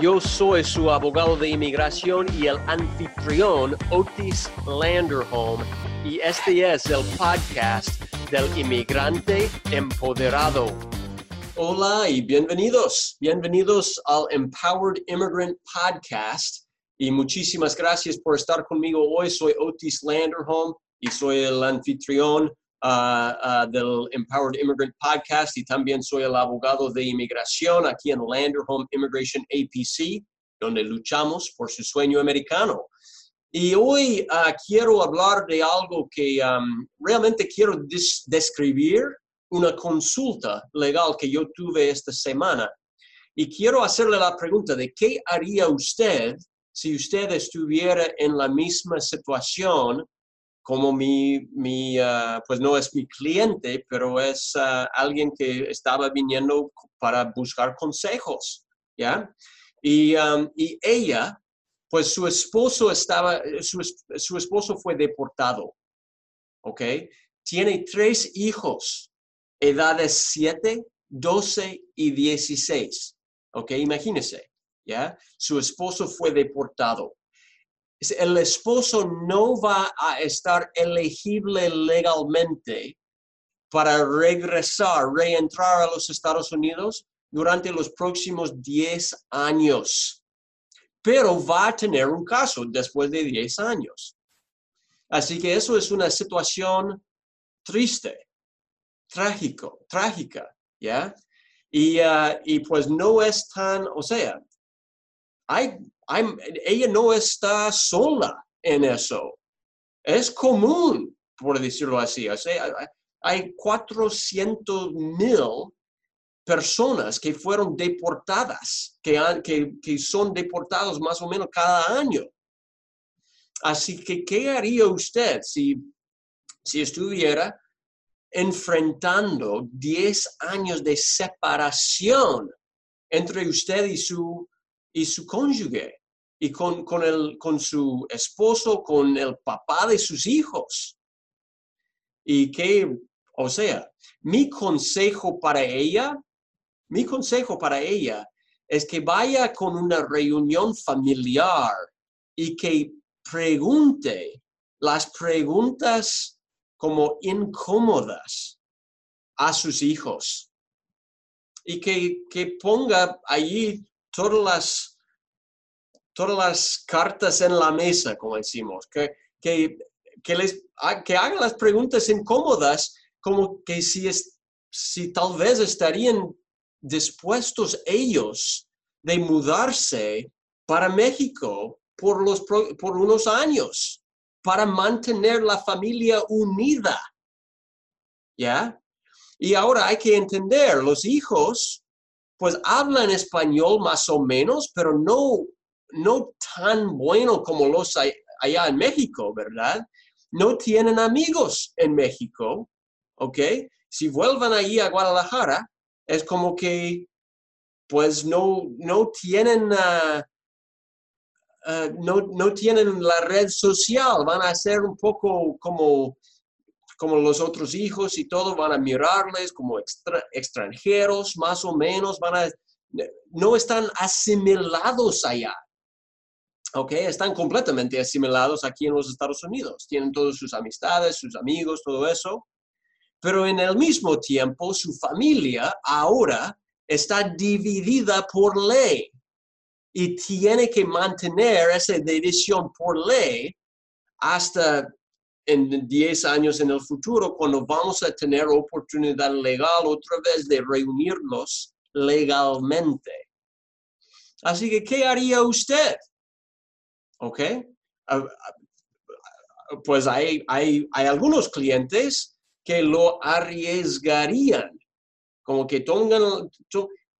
yo soy su abogado de inmigración y el anfitrión Otis Landerholm y este es el podcast del inmigrante empoderado. Hola y bienvenidos, bienvenidos al Empowered Immigrant Podcast y muchísimas gracias por estar conmigo hoy. Soy Otis Landerholm y soy el anfitrión del Empowered Immigrant Podcast y también soy el abogado de inmigración aquí en Landerholm Immigration APC, donde luchamos por su sueño americano. Y hoy uh, quiero hablar de algo que um, realmente quiero describir, una consulta legal que yo tuve esta semana. Y quiero hacerle la pregunta de qué haría usted si usted estuviera en la misma situación como mi, mi ah, pues no es mi cliente, pero es ah, alguien que estaba viniendo para buscar consejos, ¿ya? Y, y ella, pues su esposo estaba, su, su, esposo fue deportado, ¿ok? Tiene tres hijos, edades 7, 12 y 16, ¿ok? Imagínese, ¿ya? Su esposo fue deportado el esposo no va a estar elegible legalmente para regresar, reentrar a los Estados Unidos durante los próximos 10 años, pero va a tener un caso después de 10 años. Así que eso es una situación triste, trágico, trágica, ¿ya? Y, uh, y pues no es tan, o sea, hay ella no está sola en eso. Es común, por decirlo así. hay 400 mil personas que fueron deportadas, que, que, son deportados más o menos cada año. Así que, ¿qué haría usted si, si estuviera enfrentando 10 años de separación entre usted y su, y su cónyuge? Y con, con, el, con su esposo, con el papá de sus hijos. Y que, o sea, mi consejo para ella, mi consejo para ella es que vaya con una reunión familiar y que pregunte las preguntas como incómodas a sus hijos y que, que ponga allí todas las todas las cartas en la mesa, como decimos, que, que, que, les, que hagan las preguntas incómodas, como que si, es, si tal vez estarían dispuestos ellos de mudarse para México por, los, por unos años, para mantener la familia unida. ¿Ya? Y ahora hay que entender, los hijos, pues hablan español más o menos, pero no no tan bueno como los hay allá en México, ¿verdad? No tienen amigos en México, ¿ok? Si vuelvan allí a Guadalajara, es como que, pues no, no tienen... Ah, ah, no, no, tienen la red social, van a ser un poco como, como los otros hijos y todo, van a mirarles como extranjeros, más o menos, van a, no están asimilados allá. ¿Ok? Están completamente asimilados aquí en los Estados Unidos. Tienen todas sus amistades, sus amigos, todo eso. Pero en el mismo tiempo, su familia ahora está dividida por ley y tiene que mantener esa división por ley hasta en 10 años en el futuro, cuando vamos a tener oportunidad legal otra vez de reunirnos legalmente. Así que, ¿qué haría usted? ¿Ok? Ah, pues hay, hay, hay algunos clientes que lo arriesgarían, como que, tengan,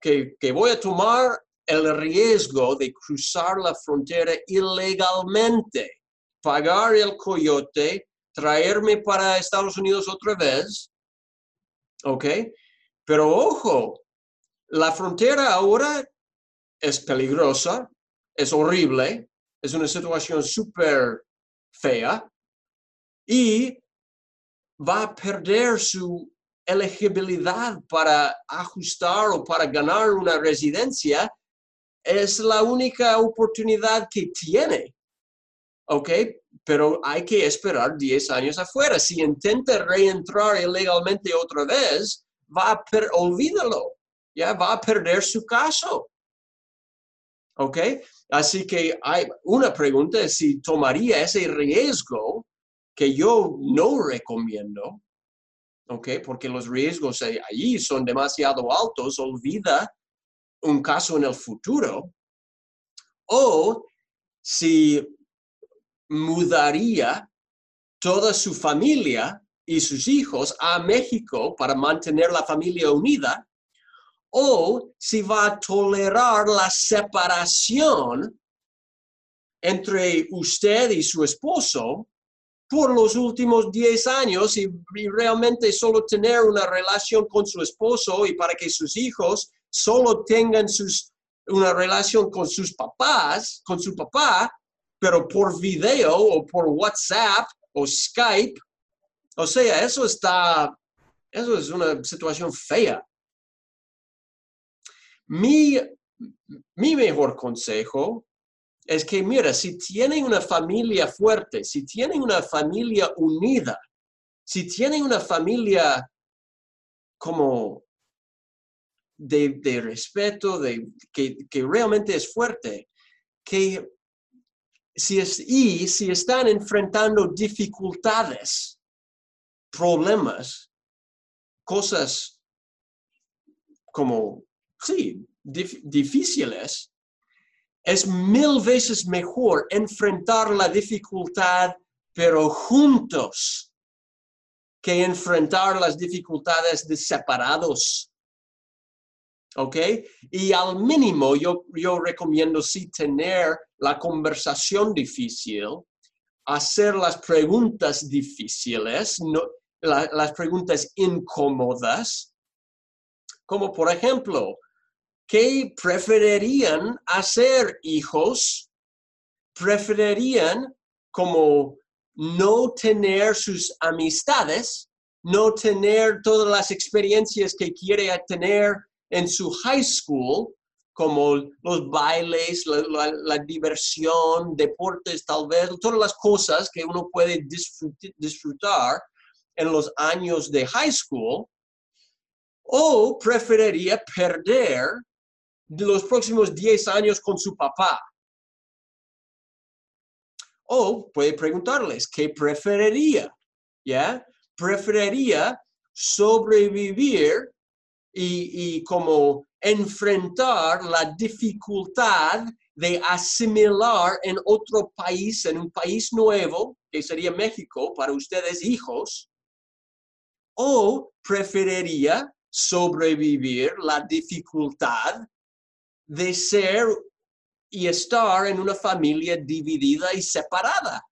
que, que voy a tomar el riesgo de cruzar la frontera ilegalmente pagar el coyote, traerme para Estados Unidos otra vez. ¿Ok? Pero ojo, la frontera ahora es peligrosa, es horrible, es una situación súper fea y va a perder su elegibilidad para ajustar o para ganar una residencia. Es la única oportunidad que tiene. ¿Ok? Pero hay que esperar 10 años afuera. Si intenta reentrar ilegalmente otra vez, va a olvídalo, ya va a perder su caso. ¿Ok? Así que hay una pregunta es si tomaría ese riesgo que yo no recomiendo, ¿ok? Porque los riesgos allí son demasiado altos, olvida un caso en el futuro. O si mudaría toda su familia y sus hijos a México para mantener la familia unida, o si va a tolerar la separación entre usted y su esposo por los últimos 10 años y, realmente solo tener una relación con su esposo y para que sus hijos solo tengan sus, una relación con sus papás, con su papá, pero por video o por WhatsApp o Skype, o sea, eso está, eso es una situación fea. Mi, mi mejor consejo es que, mira, si tienen una familia fuerte, si tienen una familia unida, si tienen una familia como de, de respeto, de, que, que, realmente es fuerte, que si es, y si están enfrentando dificultades, problemas, cosas como, sí, difíciles, es mil veces mejor enfrentar la dificultad, pero juntos, que enfrentar las dificultades de separados. ¿Ok? Y al mínimo yo, yo recomiendo sí tener la conversación difícil, hacer las preguntas difíciles, no, las preguntas incómodas, como por ejemplo, ¿qué preferirían hacer hijos? ¿Preferirían como no tener sus amistades, no tener todas las experiencias que quiere tener en su high school, como los bailes, la, diversión, deportes tal vez, todas las cosas que uno puede disfrutar en los años de high school, o preferiría perder los próximos 10 años con su papá. O puede preguntarles, ¿qué preferiría? ¿Ya? Preferiría sobrevivir y, y como enfrentar la dificultad de asimilar en otro país, en un país nuevo, que sería México, para ustedes hijos, o preferiría sobrevivir la dificultad de ser y estar en una familia dividida y separada.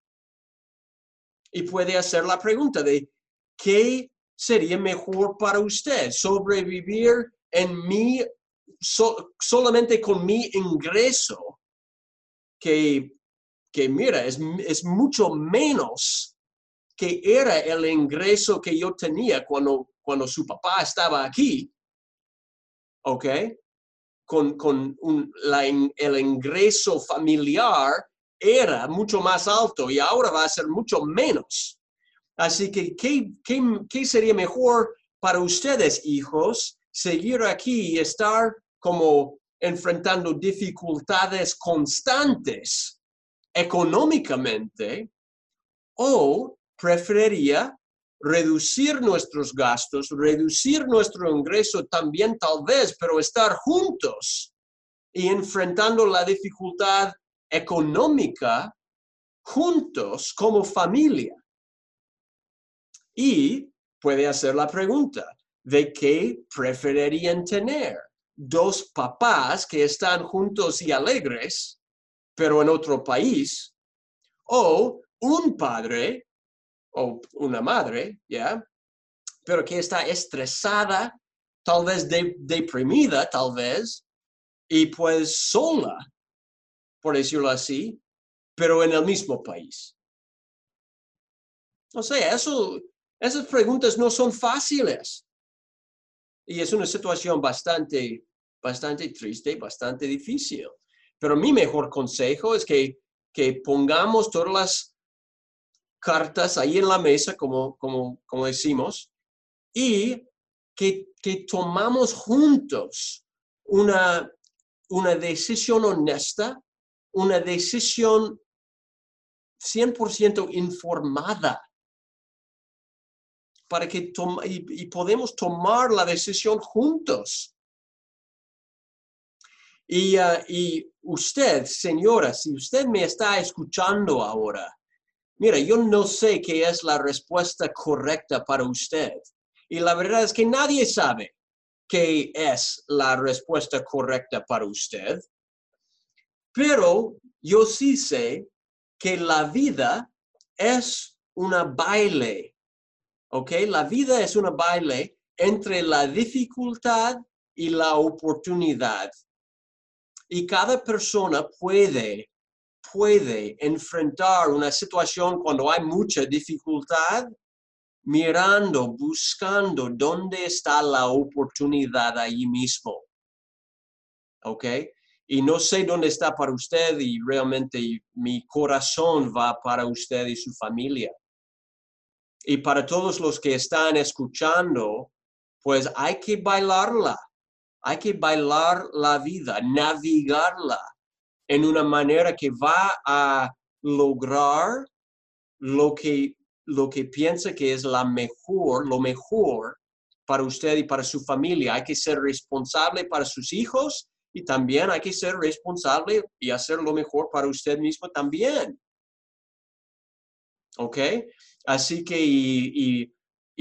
Y puede hacer la pregunta de, ¿qué sería mejor para usted? ¿Sobrevivir en mi, solamente con mi ingreso? Que, que mira, es, es mucho menos que era el ingreso que yo tenía cuando, cuando su papá estaba aquí. ¿Ok? Con, con el ingreso familiar era mucho más alto y ahora va a ser mucho menos. Así que, ¿qué, qué, qué sería mejor para ustedes, hijos? Seguir aquí y estar como enfrentando dificultades constantes económicamente o preferiría reducir nuestros gastos, reducir nuestro ingreso también tal vez, pero estar juntos y enfrentando la dificultad económica juntos como familia. Y puede hacer la pregunta, ¿de qué preferirían tener? ¿Dos papás que están juntos y alegres, pero en otro país? ¿O un padre o una madre, ¿ya? Pero que está estresada, tal vez deprimida, tal vez, y pues sola, por decirlo así, pero en el mismo país. O sea, eso, esas preguntas no son fáciles. Y es una situación bastante, bastante triste, bastante difícil. Pero mi mejor consejo es que, que pongamos todas las cartas ahí en la mesa, como, como, como decimos, y que, que tomamos juntos una, una decisión honesta, una decisión 100% informada para que y, podemos tomar la decisión juntos. Y, ah, y usted, señora, si usted me está escuchando ahora, mira, yo no sé qué es la respuesta correcta para usted. Y la verdad es que nadie sabe qué es la respuesta correcta para usted. Pero yo sí sé que la vida es una baile ¿ok? La vida es un baile entre la dificultad y la oportunidad. Y cada persona puede, puede enfrentar una situación cuando hay mucha dificultad mirando, buscando dónde está la oportunidad ahí mismo. ¿Ok? Y no sé dónde está para usted y realmente mi corazón va para usted y su familia. Y para todos los que están escuchando, pues hay que bailarla, hay que bailar la vida, navegarla en una manera que va a lograr lo que, lo que piensa que es la mejor, lo mejor para usted y para su familia. Hay que ser responsable para sus hijos y también hay que ser responsable y hacer lo mejor para usted mismo también. ¿Ok? Así que, y,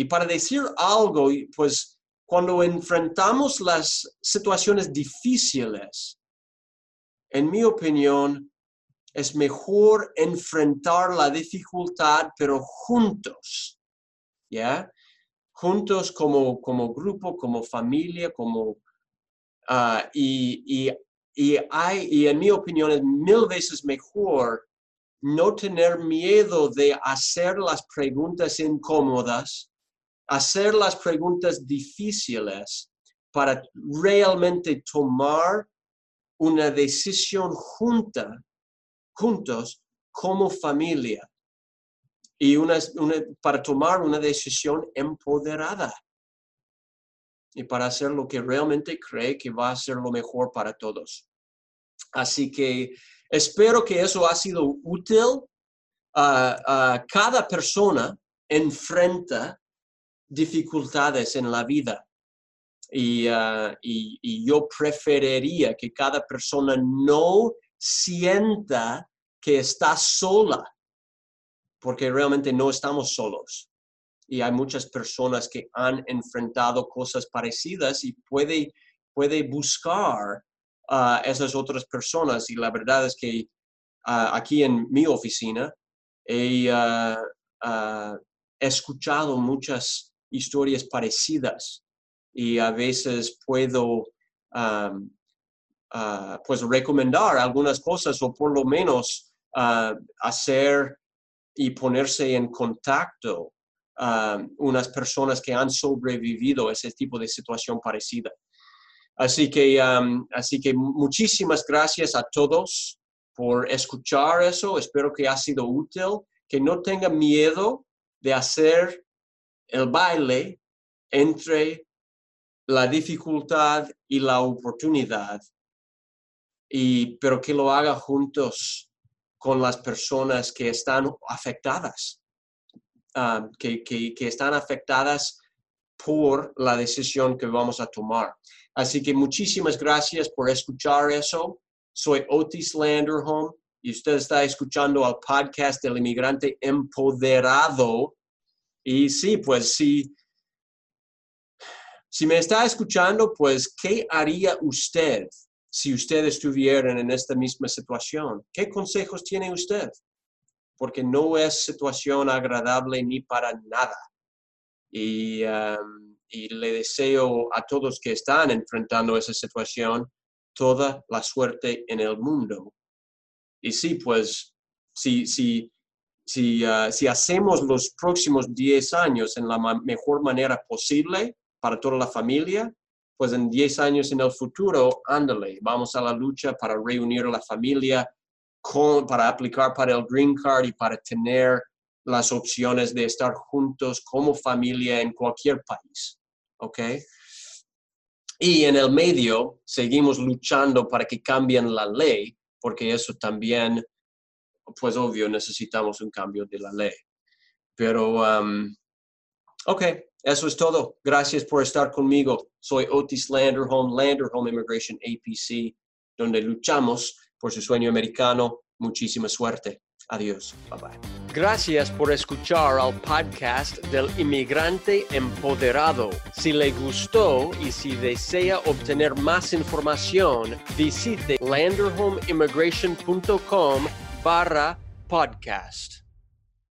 para decir algo, pues cuando enfrentamos las situaciones difíciles, en mi opinión, es mejor enfrentar la dificultad, pero juntos, ¿ya? Juntos como, como grupo, como familia, como... Ah, y, y, hay, y en mi opinión es mil veces mejor no tener miedo de hacer las preguntas incómodas, hacer las preguntas difíciles para realmente tomar una decisión junta, juntos como familia y una, para tomar una decisión empoderada y para hacer lo que realmente cree que va a ser lo mejor para todos. Así que Espero que eso ha sido útil. cada persona enfrenta dificultades en la vida ah, y, y, yo preferiría que cada persona no sienta que está sola, porque realmente no estamos solos. Y hay muchas personas que han enfrentado cosas parecidas y puede, puede buscar a esas otras personas. Y la verdad es que aquí en mi oficina he escuchado muchas historias parecidas y a veces puedo pues recomendar algunas cosas o por lo menos hacer y ponerse en contacto unas personas que han sobrevivido a ese tipo de situación parecida. Así que, así que muchísimas gracias a todos por escuchar eso. Espero que ha sido útil. Que no tengan miedo de hacer el baile entre la dificultad y la oportunidad, y, pero que lo haga juntos con las personas que están afectadas, que, que están afectadas por la decisión que vamos a tomar. Así que muchísimas gracias por escuchar eso. Soy Otis Landerholm y usted está escuchando al podcast del inmigrante empoderado. Y sí, pues sí. Si me está escuchando, pues, ¿qué haría usted si usted estuviera en esta misma situación? ¿Qué consejos tiene usted? porque no es situación agradable ni para nada. Y, um, y le deseo a todos que están enfrentando esa situación toda la suerte en el mundo. Y sí, pues, si, si, si, uh, si hacemos los próximos 10 años en la ma- mejor manera posible para toda la familia, pues en 10 años en el futuro, ándale, vamos a la lucha para reunir a la familia, con, para aplicar para el Green Card y para tener las opciones de estar juntos como familia en cualquier país. ¿Ok? Y en el medio seguimos luchando para que cambien la ley, porque eso también, pues obvio, necesitamos un cambio de la ley. Pero, um, ok, eso es todo. Gracias por estar conmigo. Soy Otis Landerholm, Landerholm Immigration APC, donde luchamos por su sueño americano. Muchísima suerte. Adiós. Bye bye. Gracias por escuchar al podcast del inmigrante empoderado. Si le gustó y si desea obtener más información, visite landerhomeimmigration.com barra podcast.